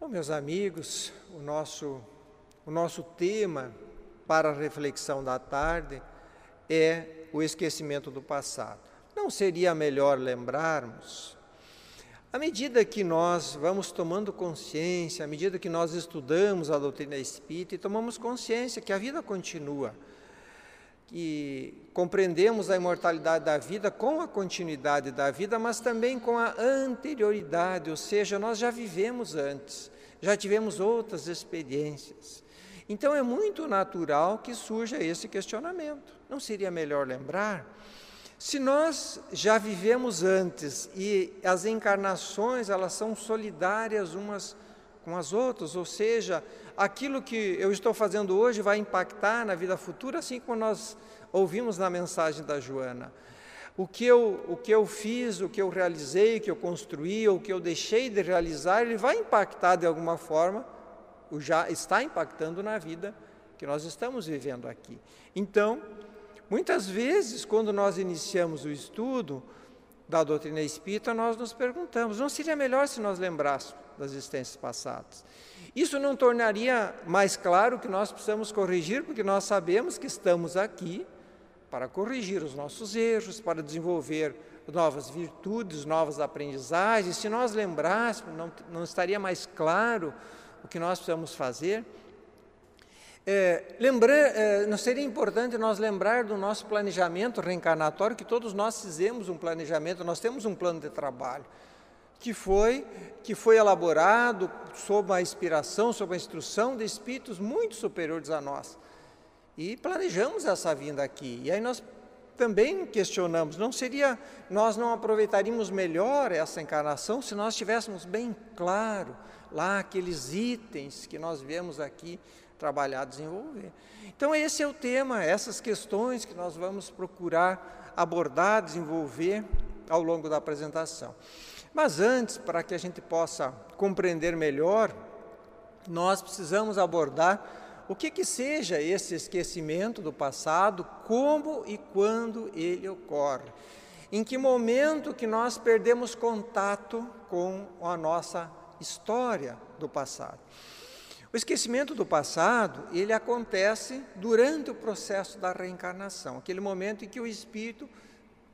Bom, meus amigos, o nosso, o nosso tema para a reflexão da tarde é o esquecimento do passado. Não seria melhor lembrarmos? À medida que nós vamos tomando consciência, à medida que nós estudamos a doutrina espírita e tomamos consciência que a vida continua, que compreendemos a imortalidade da vida com a continuidade da vida, mas também com a anterioridade, ou seja, nós já vivemos antes, já tivemos outras experiências. Então é muito natural que surja esse questionamento. Não seria melhor lembrar? Se nós já vivemos antes e as encarnações elas são solidárias umas com as outras, ou seja, aquilo que eu estou fazendo hoje vai impactar na vida futura, assim como nós ouvimos na mensagem da Joana. O que eu, o que eu fiz, o que eu realizei, o que eu construí, ou o que eu deixei de realizar, ele vai impactar de alguma forma, já está impactando na vida que nós estamos vivendo aqui. Então, muitas vezes, quando nós iniciamos o estudo da doutrina espírita, nós nos perguntamos: não seria melhor se nós lembrássemos das existências passadas? Isso não tornaria mais claro que nós precisamos corrigir, porque nós sabemos que estamos aqui para corrigir os nossos erros, para desenvolver novas virtudes, novas aprendizagens. Se nós lembrássemos, não, não estaria mais claro o que nós precisamos fazer. É, lembrar, é, não seria importante nós lembrar do nosso planejamento reencarnatório, que todos nós fizemos um planejamento, nós temos um plano de trabalho que foi, que foi elaborado sob a inspiração, sob a instrução de espíritos muito superiores a nós. E planejamos essa vinda aqui. E aí nós também questionamos, não seria, nós não aproveitaríamos melhor essa encarnação se nós tivéssemos bem claro lá aqueles itens que nós vemos aqui trabalhar, desenvolver. Então esse é o tema, essas questões que nós vamos procurar abordar, desenvolver ao longo da apresentação. Mas antes, para que a gente possa compreender melhor, nós precisamos abordar o que que seja esse esquecimento do passado, como e quando ele ocorre. Em que momento que nós perdemos contato com a nossa história do passado. O esquecimento do passado, ele acontece durante o processo da reencarnação, aquele momento em que o espírito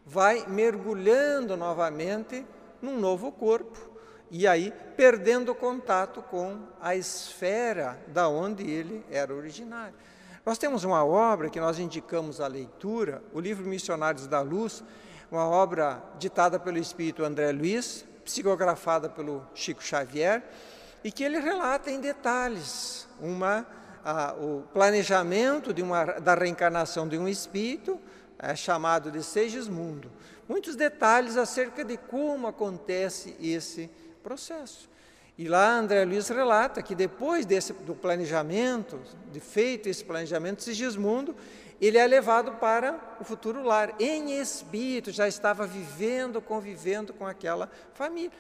vai mergulhando novamente num novo corpo e aí perdendo contato com a esfera da onde ele era originário. Nós temos uma obra que nós indicamos à leitura, o livro Missionários da Luz, uma obra ditada pelo espírito André Luiz, psicografada pelo Chico Xavier, e que ele relata em detalhes uma, a, o planejamento de uma, da reencarnação de um espírito, é, chamado de Segismundo muitos detalhes acerca de como acontece esse processo. E lá André Luiz relata que depois desse, do planejamento, de feito esse planejamento, Sigismundo, ele é levado para o futuro lar. Em espírito, já estava vivendo, convivendo com aquela família,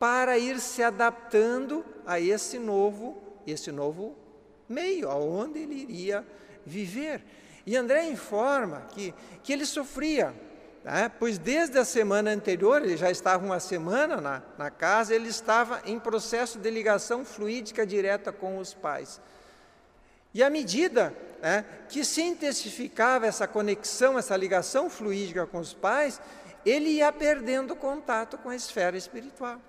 para ir se adaptando a esse novo, esse novo meio, aonde ele iria viver. E André informa que, que ele sofria né? pois desde a semana anterior, ele já estava uma semana na, na casa, ele estava em processo de ligação fluídica direta com os pais. E à medida né, que se intensificava essa conexão, essa ligação fluídica com os pais, ele ia perdendo contato com a esfera espiritual.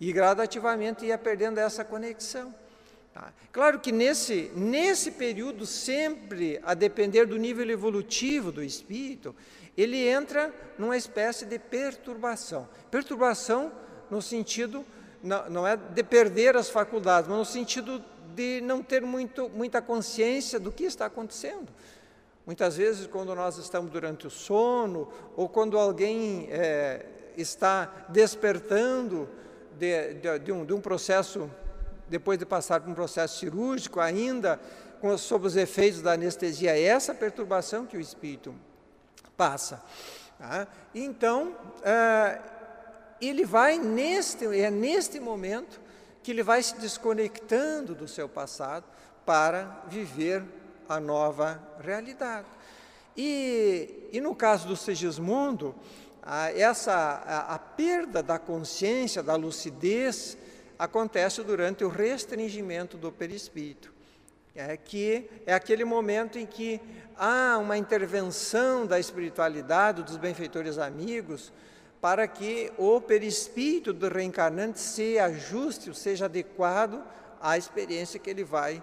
E gradativamente ia perdendo essa conexão. Tá? Claro que nesse, nesse período, sempre a depender do nível evolutivo do espírito, ele entra numa espécie de perturbação. Perturbação no sentido, não, não é de perder as faculdades, mas no sentido de não ter muito, muita consciência do que está acontecendo. Muitas vezes, quando nós estamos durante o sono, ou quando alguém é, está despertando de, de, de, um, de, um, processo, depois de passar por um processo cirúrgico, ainda com, sob os efeitos da anestesia, é essa perturbação que o espírito passa. Tá? Então, é, ele vai neste, é neste momento que ele vai se desconectando do seu passado para viver a nova realidade. E, e no caso do Segismundo, a, essa, a, a perda da consciência, da lucidez, acontece durante o restringimento do perispírito, é que é aquele momento em que há uma intervenção da espiritualidade, dos benfeitores amigos, para que o perispírito do reencarnante se ajuste, seja adequado à experiência que ele vai,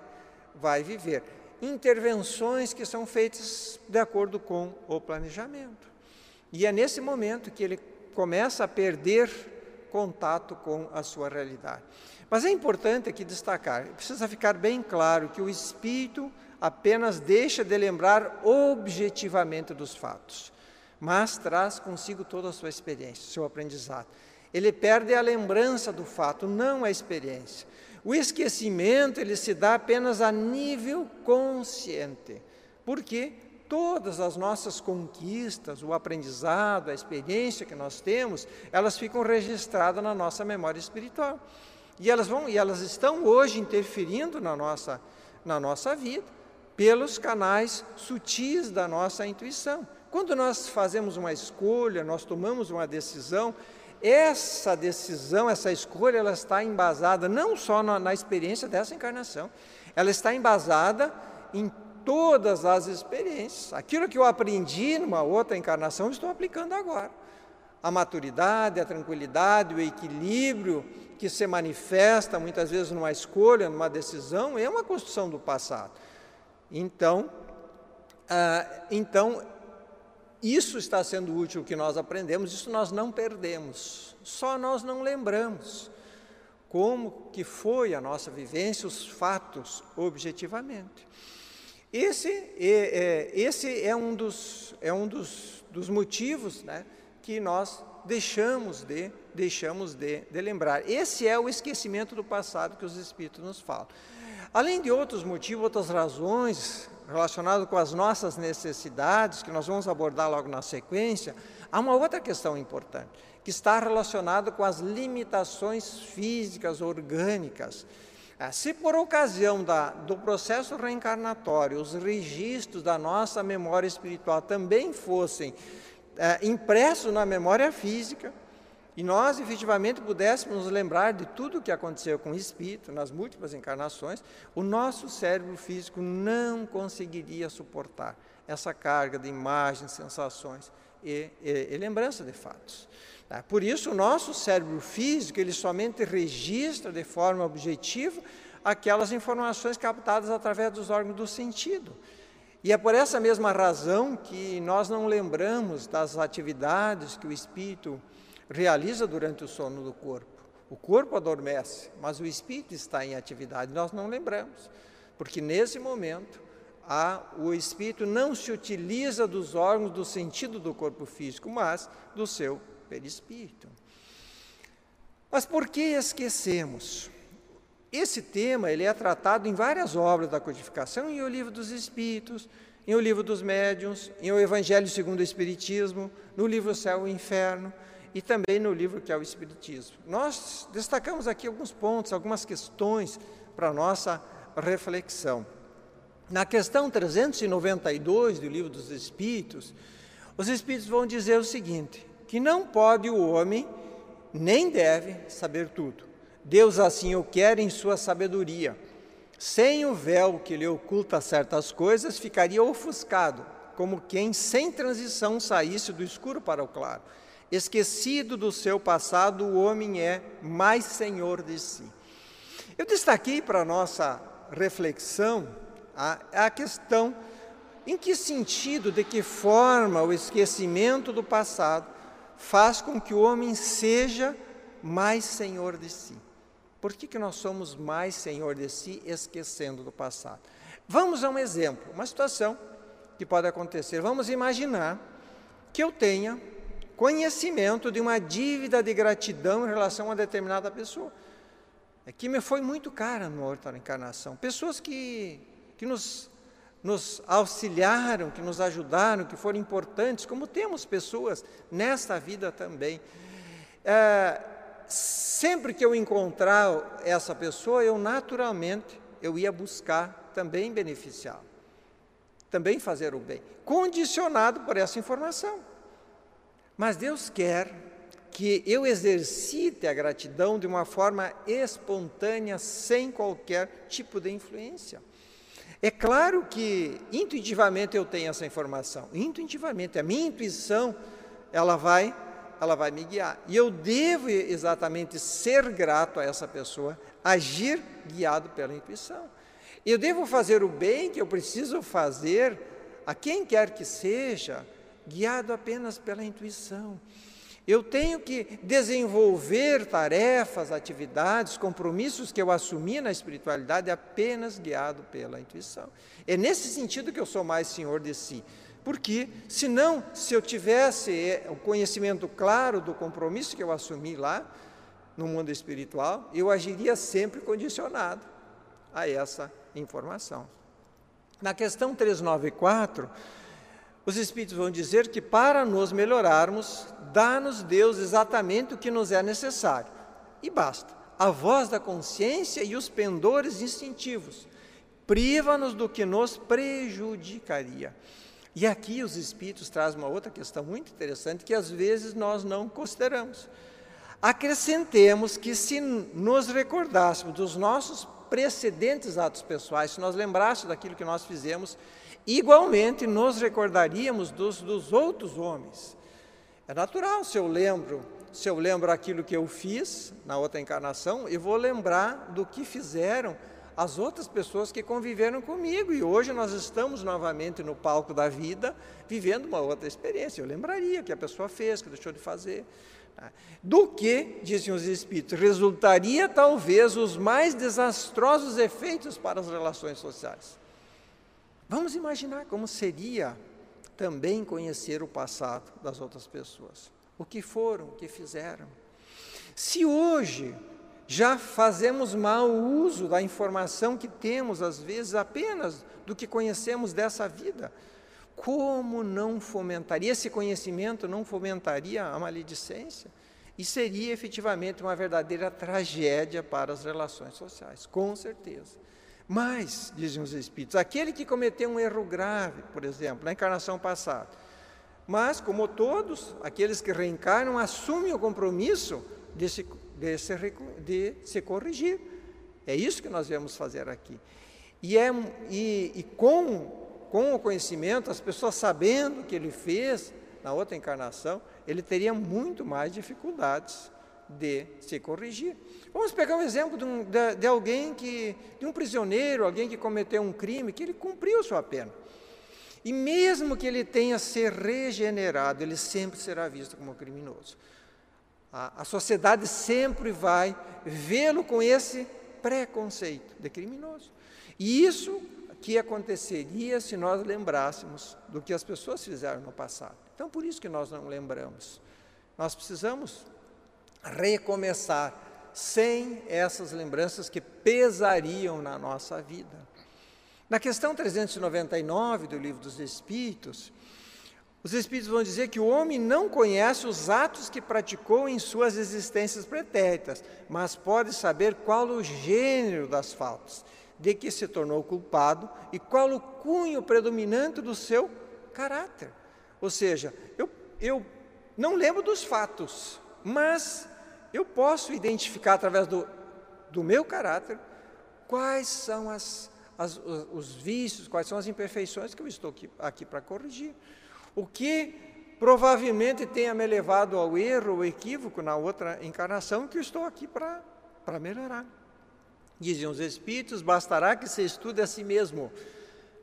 vai viver. Intervenções que são feitas de acordo com o planejamento. E é nesse momento que ele começa a perder contato com a sua realidade. Mas é importante aqui destacar, precisa ficar bem claro que o espírito apenas deixa de lembrar objetivamente dos fatos, mas traz consigo toda a sua experiência, seu aprendizado. Ele perde a lembrança do fato, não a experiência. O esquecimento ele se dá apenas a nível consciente. Porque todas as nossas conquistas, o aprendizado, a experiência que nós temos, elas ficam registradas na nossa memória espiritual. E elas vão e elas estão hoje interferindo na nossa na nossa vida pelos canais sutis da nossa intuição. Quando nós fazemos uma escolha, nós tomamos uma decisão, essa decisão, essa escolha, ela está embasada não só na, na experiência dessa encarnação, ela está embasada em todas as experiências. Aquilo que eu aprendi numa outra encarnação, estou aplicando agora. A maturidade, a tranquilidade, o equilíbrio que se manifesta muitas vezes numa escolha, numa decisão, é uma construção do passado. Então, ah, então isso está sendo útil o que nós aprendemos, isso nós não perdemos, só nós não lembramos como que foi a nossa vivência, os fatos objetivamente. Esse é, esse é um dos, é um dos, dos motivos né, que nós deixamos de, deixamos de, de lembrar. Esse é o esquecimento do passado que os Espíritos nos falam. Além de outros motivos, outras razões relacionadas com as nossas necessidades, que nós vamos abordar logo na sequência, há uma outra questão importante, que está relacionada com as limitações físicas, orgânicas, se por ocasião da, do processo reencarnatório os registros da nossa memória espiritual também fossem é, impressos na memória física, e nós efetivamente pudéssemos nos lembrar de tudo o que aconteceu com o espírito nas múltiplas encarnações, o nosso cérebro físico não conseguiria suportar essa carga de imagens, sensações e, e, e lembrança de fatos. Tá? Por isso, o nosso cérebro físico, ele somente registra de forma objetiva aquelas informações captadas através dos órgãos do sentido. E é por essa mesma razão que nós não lembramos das atividades que o espírito realiza durante o sono do corpo. O corpo adormece, mas o espírito está em atividade, nós não lembramos, porque nesse momento a, o espírito não se utiliza dos órgãos do sentido do corpo físico, mas do seu perispírito. Mas por que esquecemos? Esse tema ele é tratado em várias obras da codificação, em O Livro dos Espíritos, em O Livro dos Médiuns, em O Evangelho segundo o Espiritismo, no livro Céu e Inferno e também no livro que é o Espiritismo. Nós destacamos aqui alguns pontos, algumas questões para nossa reflexão. Na questão 392 do Livro dos Espíritos, os Espíritos vão dizer o seguinte: que não pode o homem, nem deve, saber tudo. Deus assim o quer em sua sabedoria. Sem o véu que lhe oculta certas coisas, ficaria ofuscado, como quem sem transição saísse do escuro para o claro. Esquecido do seu passado, o homem é mais senhor de si. Eu destaquei para nossa reflexão a, a questão em que sentido, de que forma o esquecimento do passado faz com que o homem seja mais senhor de si. Por que, que nós somos mais senhor de si esquecendo do passado? Vamos a um exemplo, uma situação que pode acontecer. Vamos imaginar que eu tenha conhecimento de uma dívida de gratidão em relação a determinada pessoa. É que me foi muito cara no outra encarnação. Pessoas que, que nos nos auxiliaram, que nos ajudaram, que foram importantes, como temos pessoas nesta vida também. É, sempre que eu encontrar essa pessoa, eu naturalmente eu ia buscar também beneficiá-la, também fazer o bem, condicionado por essa informação. Mas Deus quer que eu exercite a gratidão de uma forma espontânea, sem qualquer tipo de influência. É claro que intuitivamente eu tenho essa informação, intuitivamente, a minha intuição, ela vai, ela vai me guiar. E eu devo exatamente ser grato a essa pessoa, agir guiado pela intuição. Eu devo fazer o bem que eu preciso fazer a quem quer que seja, guiado apenas pela intuição. Eu tenho que desenvolver tarefas, atividades, compromissos que eu assumi na espiritualidade apenas guiado pela intuição. É nesse sentido que eu sou mais senhor de si. Porque, senão, se eu tivesse é, o conhecimento claro do compromisso que eu assumi lá, no mundo espiritual, eu agiria sempre condicionado a essa informação. Na questão 394, os Espíritos vão dizer que para nos melhorarmos, dá-nos Deus exatamente o que nos é necessário. E basta. A voz da consciência e os pendores instintivos. Priva-nos do que nos prejudicaria. E aqui os Espíritos trazem uma outra questão muito interessante que às vezes nós não consideramos. Acrescentemos que se nos recordássemos dos nossos precedentes atos pessoais, se nós lembrássemos daquilo que nós fizemos, igualmente nos recordaríamos dos, dos outros homens. É natural, se eu lembro, se eu lembro aquilo que eu fiz na outra encarnação, eu vou lembrar do que fizeram as outras pessoas que conviveram comigo. E hoje nós estamos novamente no palco da vida, vivendo uma outra experiência. Eu lembraria que a pessoa fez, que deixou de fazer. Tá? Do que, dizem os Espíritos, resultaria talvez os mais desastrosos efeitos para as relações sociais. Vamos imaginar como seria também conhecer o passado das outras pessoas. O que foram, o que fizeram. Se hoje já fazemos mau uso da informação que temos, às vezes, apenas do que conhecemos dessa vida, como não fomentaria, esse conhecimento não fomentaria a maledicência? E seria efetivamente uma verdadeira tragédia para as relações sociais, com certeza. Mas, dizem os Espíritos, aquele que cometeu um erro grave, por exemplo, na encarnação passada, mas, como todos, aqueles que reencarnam assumem o compromisso de se, de se, de se corrigir. É isso que nós viemos fazer aqui. E, é, e, e com com o conhecimento, as pessoas sabendo o que ele fez na outra encarnação, ele teria muito mais dificuldades de se corrigir. Vamos pegar um exemplo de, um, de, de, alguém que, de um prisioneiro, alguém que cometeu um crime, que ele cumpriu sua pena. E mesmo que ele tenha se regenerado, ele sempre será visto como criminoso. A, a sociedade sempre vai vê-lo com esse preconceito de criminoso. E isso que aconteceria se nós lembrássemos do que as pessoas fizeram no passado. Então, por isso que nós não lembramos. Nós precisamos recomeçar sem essas lembranças que pesariam na nossa vida. Na questão 399 do Livro dos Espíritos, os Espíritos vão dizer que o homem não conhece os atos que praticou em suas existências pretéritas, mas pode saber qual o gênero das faltas de que se tornou culpado e qual o cunho predominante do seu caráter. Ou seja, eu, eu não lembro dos fatos, mas eu posso identificar através do, do meu caráter quais são as, as, os vícios, quais são as imperfeições que eu estou aqui, aqui para corrigir. O que provavelmente tenha me levado ao erro, ao equívoco na outra encarnação, que eu estou aqui para melhorar. Dizem os Espíritos: bastará que se estude a si mesmo.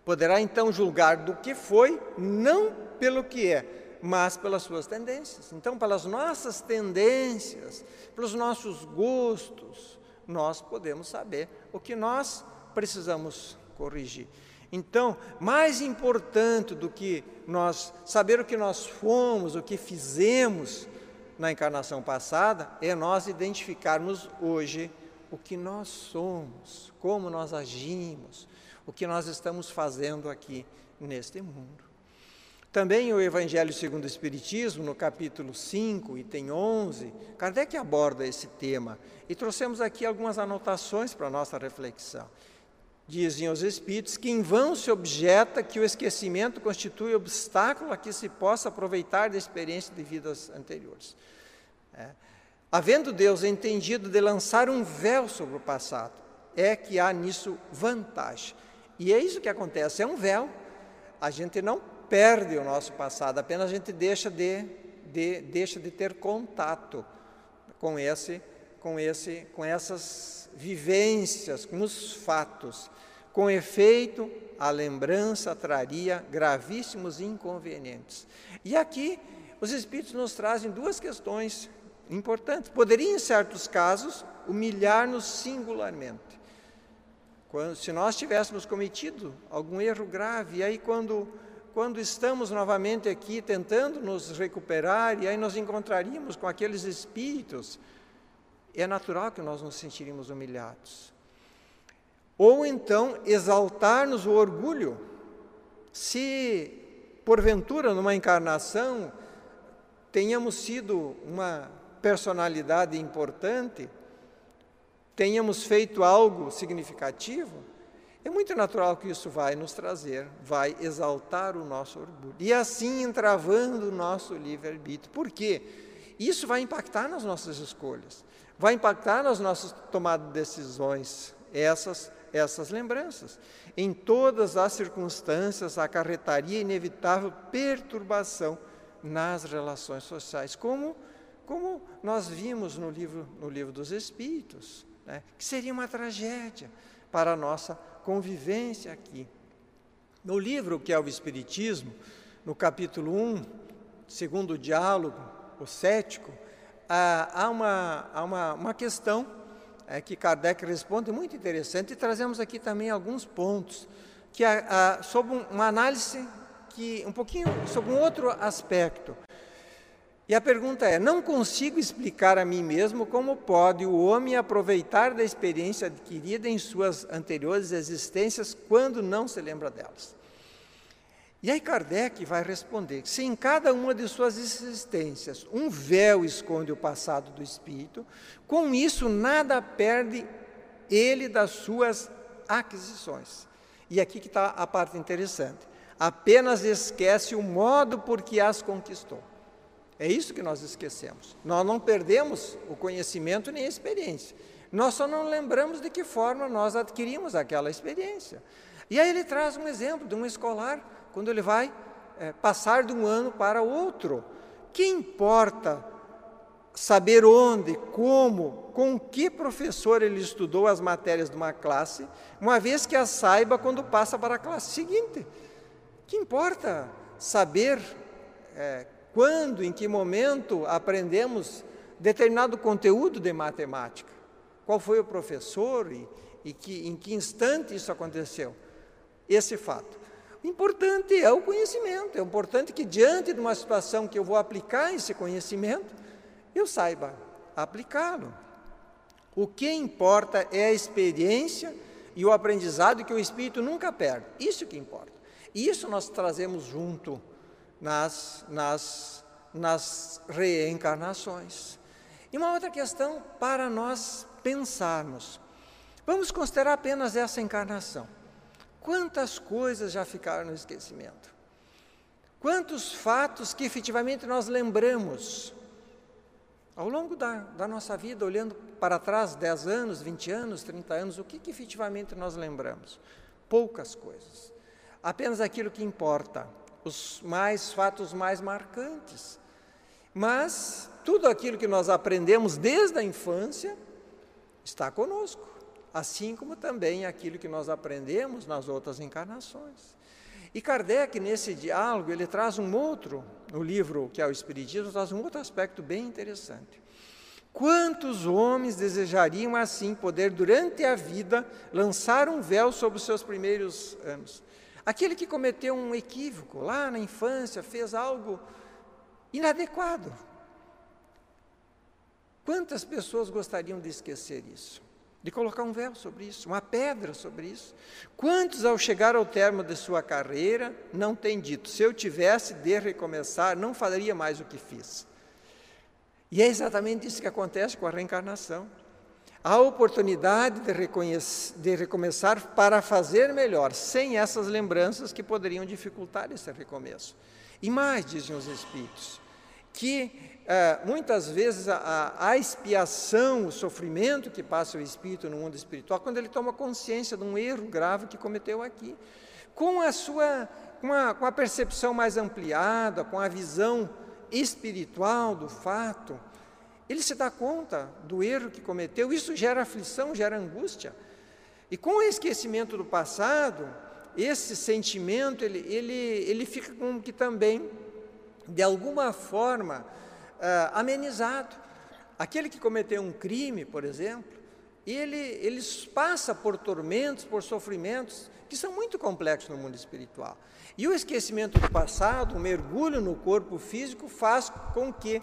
Poderá então julgar do que foi, não pelo que é, mas pelas suas tendências. Então, pelas nossas tendências, pelos nossos gostos, nós podemos saber o que nós precisamos corrigir. Então, mais importante do que nós saber o que nós fomos, o que fizemos na encarnação passada, é nós identificarmos hoje o que nós somos, como nós agimos, o que nós estamos fazendo aqui neste mundo. Também o Evangelho segundo o Espiritismo, no capítulo 5, item 11, Kardec aborda esse tema e trouxemos aqui algumas anotações para a nossa reflexão. Dizem os Espíritos que em vão se objeta que o esquecimento constitui obstáculo a que se possa aproveitar da experiência de vidas anteriores. É. Havendo Deus entendido de lançar um véu sobre o passado, é que há nisso vantagem. E é isso que acontece, é um véu. A gente não perde o nosso passado, apenas a gente deixa de, de, deixa de ter contato com esse, com esse, com essas vivências, com os fatos. Com efeito, a lembrança traria gravíssimos inconvenientes. E aqui os Espíritos nos trazem duas questões importantes. Poderia, em certos casos, humilhar-nos singularmente. Quando, se nós tivéssemos cometido algum erro grave, e aí quando, quando estamos novamente aqui tentando nos recuperar, e aí nos encontraríamos com aqueles espíritos, é natural que nós nos sentiríamos humilhados. Ou então exaltar-nos o orgulho, se porventura numa encarnação tenhamos sido uma personalidade importante, tenhamos feito algo significativo, é muito natural que isso vai nos trazer, vai exaltar o nosso orgulho. E assim entravando o nosso livre-arbítrio. Por quê? Isso vai impactar nas nossas escolhas, vai impactar nas nossas tomadas de decisões, essas, essas lembranças. Em todas as circunstâncias, acarretaria inevitável perturbação nas relações sociais, como, como nós vimos no livro, no livro dos Espíritos né, que seria uma tragédia para a nossa convivência aqui. No livro que é o Espiritismo, no capítulo 1, segundo o diálogo, o cético, há uma, há uma, uma questão é, que Kardec responde muito interessante e trazemos aqui também alguns pontos que a, sobre uma análise que um pouquinho sobre um outro aspecto e a pergunta é: não consigo explicar a mim mesmo como pode o homem aproveitar da experiência adquirida em suas anteriores existências quando não se lembra delas. E aí Kardec vai responder: se em cada uma de suas existências um véu esconde o passado do espírito, com isso nada perde ele das suas aquisições. E aqui que está a parte interessante. Apenas esquece o modo por que as conquistou. É isso que nós esquecemos. Nós não perdemos o conhecimento nem a experiência. Nós só não lembramos de que forma nós adquirimos aquela experiência. E aí ele traz um exemplo de um escolar, quando ele vai é, passar de um ano para outro. Que importa saber onde, como, com que professor ele estudou as matérias de uma classe, uma vez que a saiba quando passa para a classe seguinte? Que importa saber é, quando, em que momento aprendemos determinado conteúdo de matemática? Qual foi o professor e, e que, em que instante isso aconteceu? Esse fato. O importante é o conhecimento, é importante que diante de uma situação que eu vou aplicar esse conhecimento, eu saiba aplicá-lo. O que importa é a experiência e o aprendizado que o espírito nunca perde. Isso que importa. Isso nós trazemos junto nas, nas, nas reencarnações. E uma outra questão para nós pensarmos. Vamos considerar apenas essa encarnação. Quantas coisas já ficaram no esquecimento? Quantos fatos que efetivamente nós lembramos ao longo da, da nossa vida, olhando para trás, 10 anos, 20 anos, 30 anos, o que, que efetivamente nós lembramos? Poucas coisas. Apenas aquilo que importa os mais fatos mais marcantes. Mas tudo aquilo que nós aprendemos desde a infância está conosco, assim como também aquilo que nós aprendemos nas outras encarnações. E Kardec, nesse diálogo, ele traz um outro, no livro que é o Espiritismo, traz um outro aspecto bem interessante. Quantos homens desejariam assim poder, durante a vida, lançar um véu sobre os seus primeiros anos? Aquele que cometeu um equívoco lá na infância, fez algo inadequado. Quantas pessoas gostariam de esquecer isso? De colocar um véu sobre isso, uma pedra sobre isso? Quantos, ao chegar ao termo de sua carreira, não têm dito: se eu tivesse de recomeçar, não faria mais o que fiz? E é exatamente isso que acontece com a reencarnação a oportunidade de, de, recomeçar para fazer melhor, sem essas lembranças que poderiam dificultar esse recomeço. E mais, dizem os Espíritos, que é, muitas vezes a, a, expiação, o sofrimento que passa o espírito no mundo espiritual, quando ele toma consciência de um erro grave que cometeu aqui, com a sua, com a, com a percepção mais ampliada, com a visão espiritual do fato, ele se dá conta do erro que cometeu, isso gera aflição, gera angústia. E com o esquecimento do passado, esse sentimento, ele, ele, ele fica como que também, de alguma forma, uh, amenizado. Aquele que cometeu um crime, por exemplo, ele, ele passa por tormentos, por sofrimentos que são muito complexos no mundo espiritual. E o esquecimento do passado, o mergulho no corpo físico, faz com que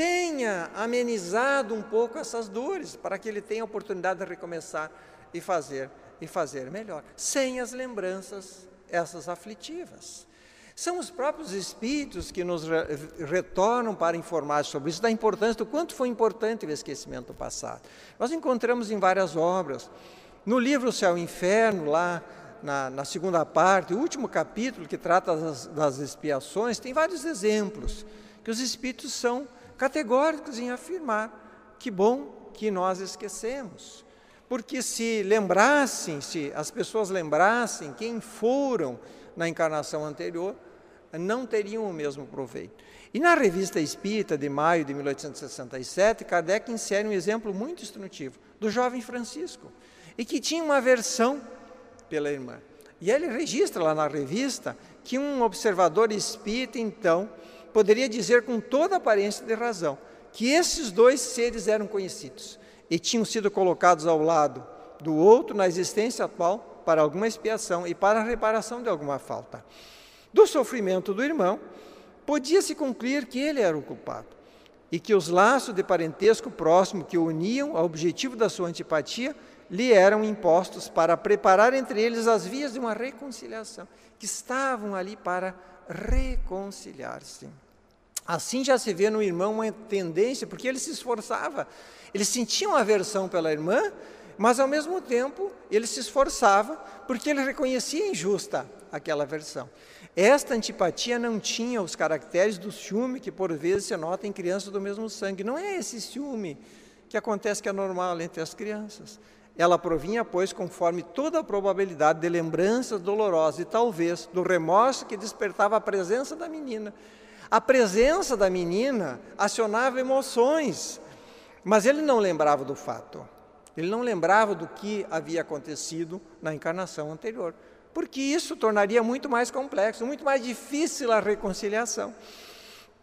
tenha amenizado um pouco essas dores, para que ele tenha a oportunidade de recomeçar e fazer e fazer melhor, sem as lembranças essas aflitivas. São os próprios espíritos que nos retornam para informar sobre isso, da importância, do quanto foi importante o esquecimento do passado. Nós encontramos em várias obras. No livro Céu e Inferno, lá na, na segunda parte, o último capítulo que trata das, das expiações, tem vários exemplos que os espíritos são categóricos em afirmar que bom que nós esquecemos. Porque se lembrassem, se as pessoas lembrassem quem foram na encarnação anterior, não teriam o mesmo proveito. E na revista Espírita de maio de 1867, Kardec insere um exemplo muito instrutivo do jovem Francisco, e que tinha uma aversão pela irmã. E ele registra lá na revista que um observador espírita, então, poderia dizer com toda aparência de razão que esses dois seres eram conhecidos e tinham sido colocados ao lado do outro na existência atual para alguma expiação e para a reparação de alguma falta. Do sofrimento do irmão, podia-se concluir que ele era o culpado e que os laços de parentesco próximo que o uniam ao objetivo da sua antipatia lhe eram impostos para preparar entre eles as vias de uma reconciliação, que estavam ali para reconciliar-se. Assim já se vê no irmão uma tendência, porque ele se esforçava, ele sentia uma aversão pela irmã, mas ao mesmo tempo ele se esforçava porque ele reconhecia injusta aquela aversão. Esta antipatia não tinha os caracteres do ciúme que por vezes se nota em crianças do mesmo sangue. Não é esse ciúme que acontece que é normal entre as crianças. Ela provinha, pois, conforme toda a probabilidade de lembranças dolorosas e talvez do remorso que despertava a presença da menina. A presença da menina acionava emoções, mas ele não lembrava do fato. Ele não lembrava do que havia acontecido na encarnação anterior porque isso tornaria muito mais complexo, muito mais difícil a reconciliação.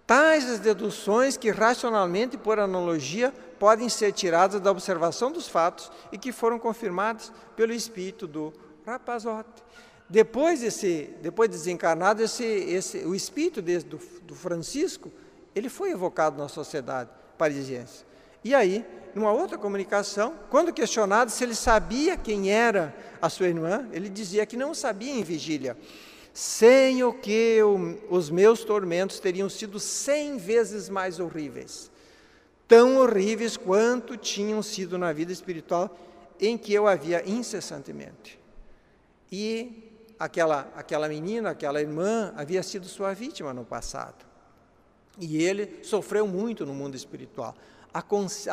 Tais as deduções que racionalmente, por analogia, podem ser tiradas da observação dos fatos e que foram confirmadas pelo espírito do rapazote. Depois, desse, depois de desencarnado, esse, esse, o espírito desse, do, do Francisco, ele foi evocado na sociedade parisiense. E aí, numa outra comunicação, quando questionado se ele sabia quem era a sua irmã, ele dizia que não sabia em vigília, sem o que os meus tormentos teriam sido cem vezes mais horríveis, tão horríveis quanto tinham sido na vida espiritual em que eu havia incessantemente. E aquela, aquela menina, aquela irmã, havia sido sua vítima no passado. E ele sofreu muito no mundo espiritual a,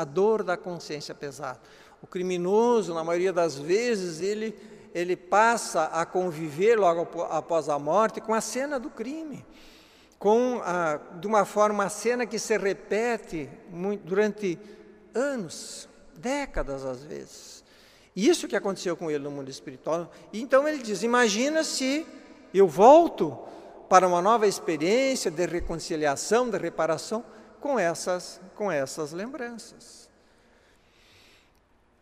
a dor da consciência pesada. O criminoso, na maioria das vezes, ele, ele passa a conviver logo após a morte com a cena do crime, com a, de uma forma, a cena que se repete muito, durante anos, décadas às vezes. Isso que aconteceu com ele no mundo espiritual. Então ele diz: imagina se eu volto para uma nova experiência de reconciliação, de reparação, com essas, com essas lembranças.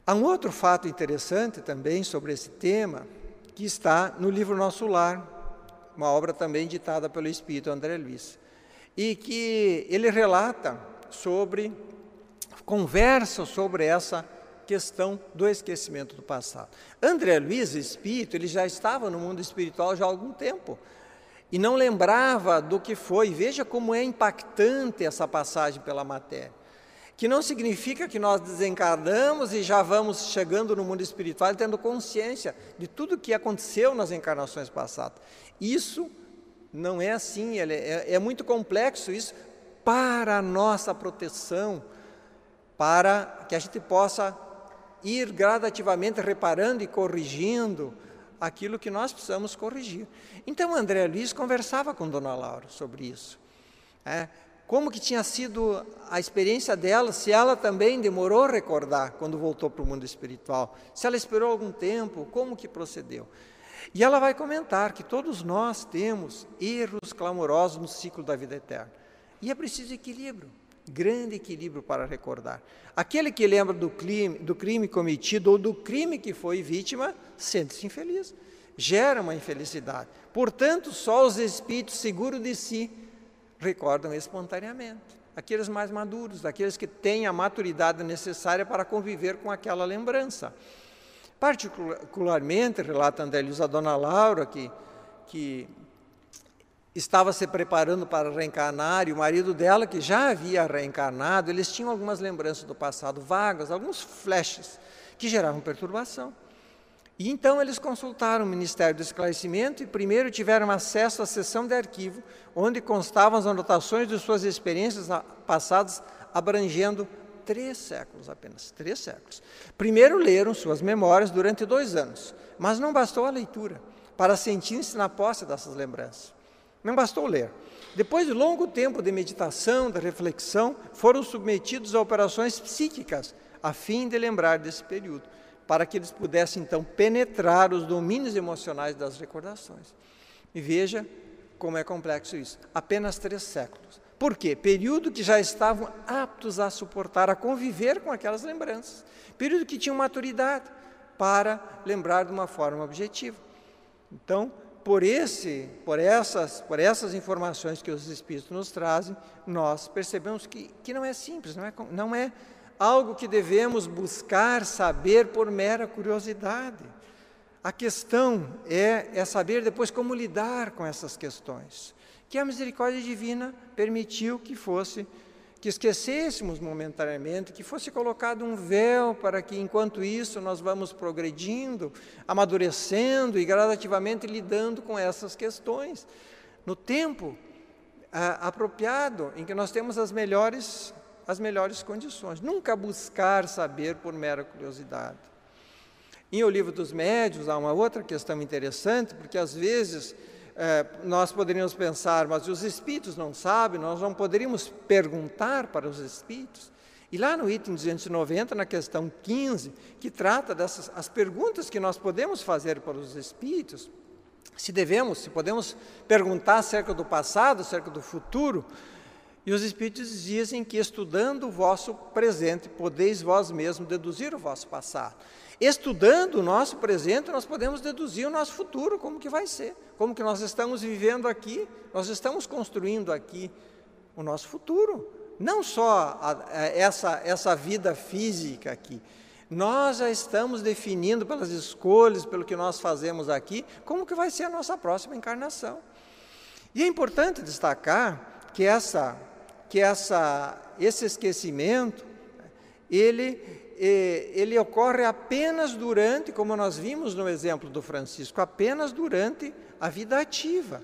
Há um outro fato interessante também sobre esse tema, que está no livro Nosso Lar, uma obra também ditada pelo Espírito André Luiz, e que ele relata sobre, conversa sobre essa questão do esquecimento do passado. André Luiz, espírito, ele já estava no mundo espiritual já há algum tempo, e não lembrava do que foi. Veja como é impactante essa passagem pela matéria. Que não significa que nós desencarnamos e já vamos chegando no mundo espiritual tendo consciência de tudo o que aconteceu nas encarnações passadas. Isso não é assim, é, é muito complexo isso, para a nossa proteção, para que a gente possa ir gradativamente reparando e corrigindo aquilo que nós precisamos corrigir. Então, André Luiz conversava com Dona Laura sobre isso. É, como que tinha sido a experiência dela, se ela também demorou a recordar quando voltou para o mundo espiritual, se ela esperou algum tempo, como que procedeu. E ela vai comentar que todos nós temos erros clamorosos no ciclo da vida eterna. E é preciso equilíbrio, grande equilíbrio para recordar. Aquele que lembra do crime, do crime cometido ou do crime que foi vítima, sente-se infeliz, gera uma infelicidade. Portanto, só os espíritos seguros de si recordam espontaneamente. Aqueles mais maduros, aqueles que têm a maturidade necessária para conviver com aquela lembrança. Particularmente, relata André Luiz a dona Laura, que, que estava se preparando para reencarnar, e o marido dela, que já havia reencarnado, eles tinham algumas lembranças do passado vagas, alguns flashes, que geravam perturbação. E então eles consultaram o Ministério do Esclarecimento e primeiro tiveram acesso à seção de arquivo, onde constavam as anotações de suas experiências passadas, abrangendo três séculos apenas, três séculos. Primeiro leram suas memórias durante dois anos, mas não bastou a leitura para sentir-se na posse dessas lembranças. Não bastou ler. Depois de longo tempo de meditação, de reflexão, foram submetidos a operações psíquicas, a fim de lembrar desse período para que eles pudessem então penetrar os domínios emocionais das recordações. E veja como é complexo isso. Apenas três séculos. Por quê? Período que já estavam aptos a suportar, a conviver com aquelas lembranças. Período que tinham maturidade para lembrar de uma forma objetiva. Então, por esse, por essas, por essas informações que os Espíritos nos trazem, nós percebemos que, que não é simples, não é, não é algo que devemos buscar saber por mera curiosidade. A questão é, é saber depois como lidar com essas questões. Que a misericórdia divina permitiu que fosse, que esquecêssemos momentaneamente, que fosse colocado um véu para que, enquanto isso, nós vamos progredindo, amadurecendo e gradativamente lidando com essas questões. No tempo ah, apropriado, em que nós temos as melhores as melhores condições. Nunca buscar saber por mera curiosidade. Em O Livro dos Médios há uma outra questão interessante, porque às vezes é, nós poderíamos pensar, mas os espíritos não sabem, nós não poderíamos perguntar para os espíritos. E lá no item 290, na questão 15, que trata dessas as perguntas que nós podemos fazer para os espíritos, se devemos, se podemos perguntar acerca do passado, acerca do futuro, e os Espíritos dizem que estudando o vosso presente, podeis vós mesmos deduzir o vosso passado. Estudando o nosso presente, nós podemos deduzir o nosso futuro, como que vai ser, como que nós estamos vivendo aqui, nós estamos construindo aqui o nosso futuro. Não só a, a, essa, essa vida física aqui, nós já estamos definindo pelas escolhas, pelo que nós fazemos aqui, como que vai ser a nossa próxima encarnação. E é importante destacar que essa que essa, esse esquecimento, ele, ele ocorre apenas durante, como nós vimos no exemplo do Francisco, apenas durante a vida ativa.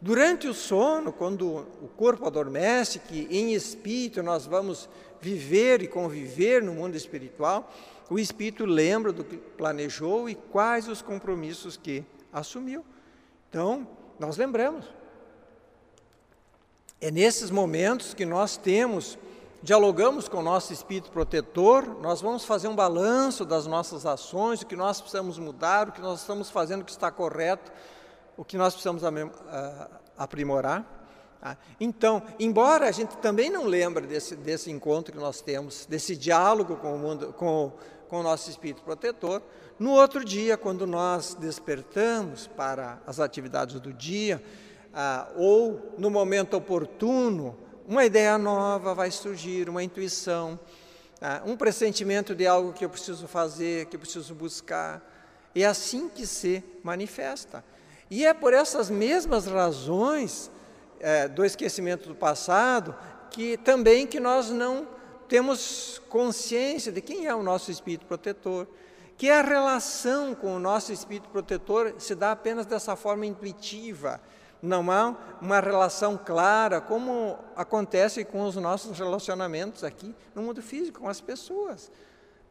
Durante o sono, quando o corpo adormece, que em espírito nós vamos viver e conviver no mundo espiritual, o espírito lembra do que planejou e quais os compromissos que assumiu. Então, nós lembramos. É nesses momentos que nós temos, dialogamos com o nosso espírito protetor, nós vamos fazer um balanço das nossas ações, o que nós precisamos mudar, o que nós estamos fazendo que está correto, o que nós precisamos aprimorar. Tá? Então, embora a gente também não lembre desse, desse encontro que nós temos, desse diálogo com o, mundo, com, com o nosso espírito protetor, no outro dia, quando nós despertamos para as atividades do dia, ah, ou no momento oportuno, uma ideia nova vai surgir, uma intuição, ah, um pressentimento de algo que eu preciso fazer, que eu preciso buscar. É assim que se manifesta. E é por essas mesmas razões é, do esquecimento do passado que também que nós não temos consciência de quem é o nosso espírito protetor, que a relação com o nosso espírito protetor se dá apenas dessa forma intuitiva, não há uma relação clara, como acontece com os nossos relacionamentos aqui no mundo físico, com as pessoas,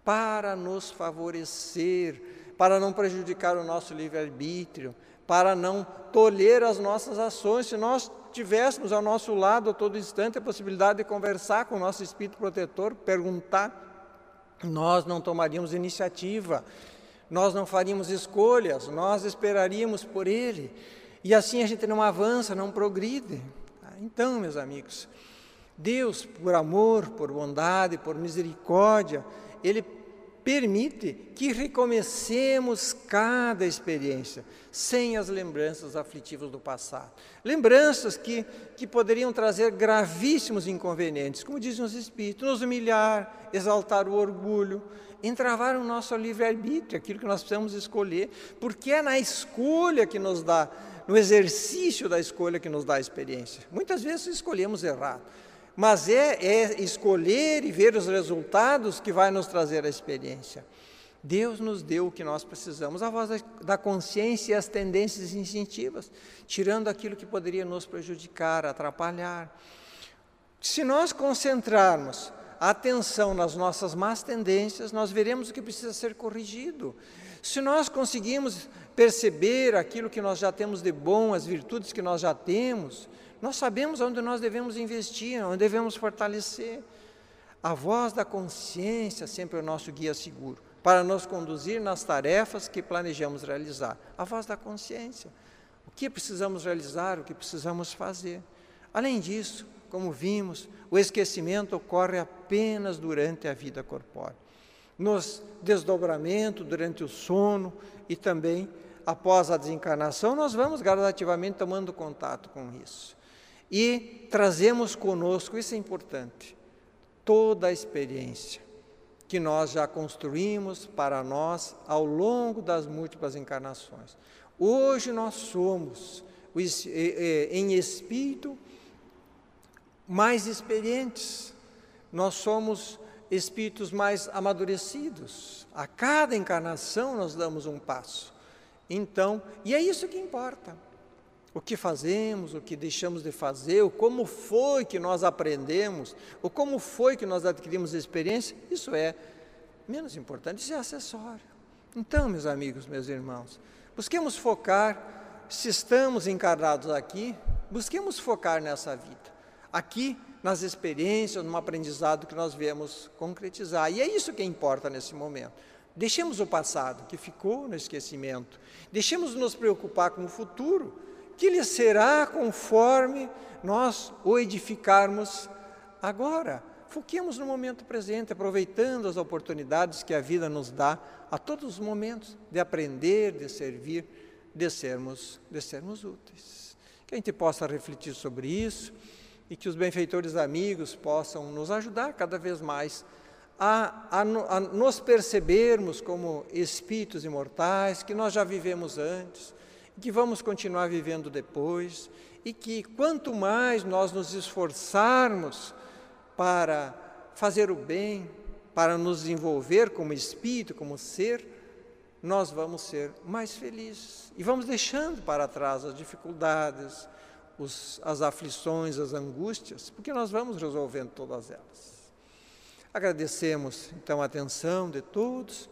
para nos favorecer, para não prejudicar o nosso livre-arbítrio, para não tolher as nossas ações. Se nós tivéssemos ao nosso lado a todo instante a possibilidade de conversar com o nosso espírito protetor, perguntar, nós não tomaríamos iniciativa, nós não faríamos escolhas, nós esperaríamos por ele. E assim a gente não avança, não progride. Então, meus amigos, Deus, por amor, por bondade, por misericórdia, Ele permite que recomecemos cada experiência, sem as lembranças aflitivas do passado. Lembranças que, que poderiam trazer gravíssimos inconvenientes, como dizem os Espíritos, nos humilhar, exaltar o orgulho, entravar o nosso livre-arbítrio, aquilo que nós precisamos escolher, porque é na escolha que nos dá no exercício da escolha que nos dá a experiência. Muitas vezes escolhemos errado, mas é, é escolher e ver os resultados que vai nos trazer a experiência. Deus nos deu o que nós precisamos, a voz da consciência e as tendências instintivas, tirando aquilo que poderia nos prejudicar, atrapalhar. Se nós concentrarmos a atenção nas nossas más tendências, nós veremos o que precisa ser corrigido. Se nós conseguimos perceber aquilo que nós já temos de bom, as virtudes que nós já temos, nós sabemos onde nós devemos investir, onde devemos fortalecer. A voz da consciência sempre é o nosso guia seguro, para nos conduzir nas tarefas que planejamos realizar. A voz da consciência. O que precisamos realizar, o que precisamos fazer. Além disso, como vimos, o esquecimento ocorre apenas durante a vida corpórea nos desdobramento, durante o sono e também após a desencarnação, nós vamos gradativamente tomando contato com isso. E trazemos conosco, isso é importante, toda a experiência que nós já construímos para nós ao longo das múltiplas encarnações. Hoje nós somos, em espírito, mais experientes, nós somos espíritos mais amadurecidos. A cada encarnação nós damos um passo. Então, e é isso que importa. O que fazemos, o que deixamos de fazer, o como foi que nós aprendemos, o como foi que nós adquirimos experiência, isso é menos importante, isso é acessório. Então, meus amigos, meus irmãos, busquemos focar, se estamos encarnados aqui, busquemos focar nessa vida. Aqui nas experiências, no aprendizado que nós viemos concretizar. E é isso que importa nesse momento. Deixemos o passado, que ficou no esquecimento. Deixemos nos preocupar com o futuro, que lhe será conforme nós o edificarmos agora. Foquemos no momento presente, aproveitando as oportunidades que a vida nos dá a todos os momentos de aprender, de servir, de sermos, de sermos úteis. Que a gente possa refletir sobre isso e que os benfeitores amigos possam nos ajudar cada vez mais a, a, a, nos percebermos como espíritos imortais, que nós já vivemos antes, que vamos continuar vivendo depois, e que quanto mais nós nos esforçarmos para fazer o bem, para nos desenvolver como espírito, como ser, nós vamos ser mais felizes. E vamos deixando para trás as dificuldades, os, as aflições, as angústias, porque nós vamos resolvendo todas elas. Agradecemos então a atenção de todos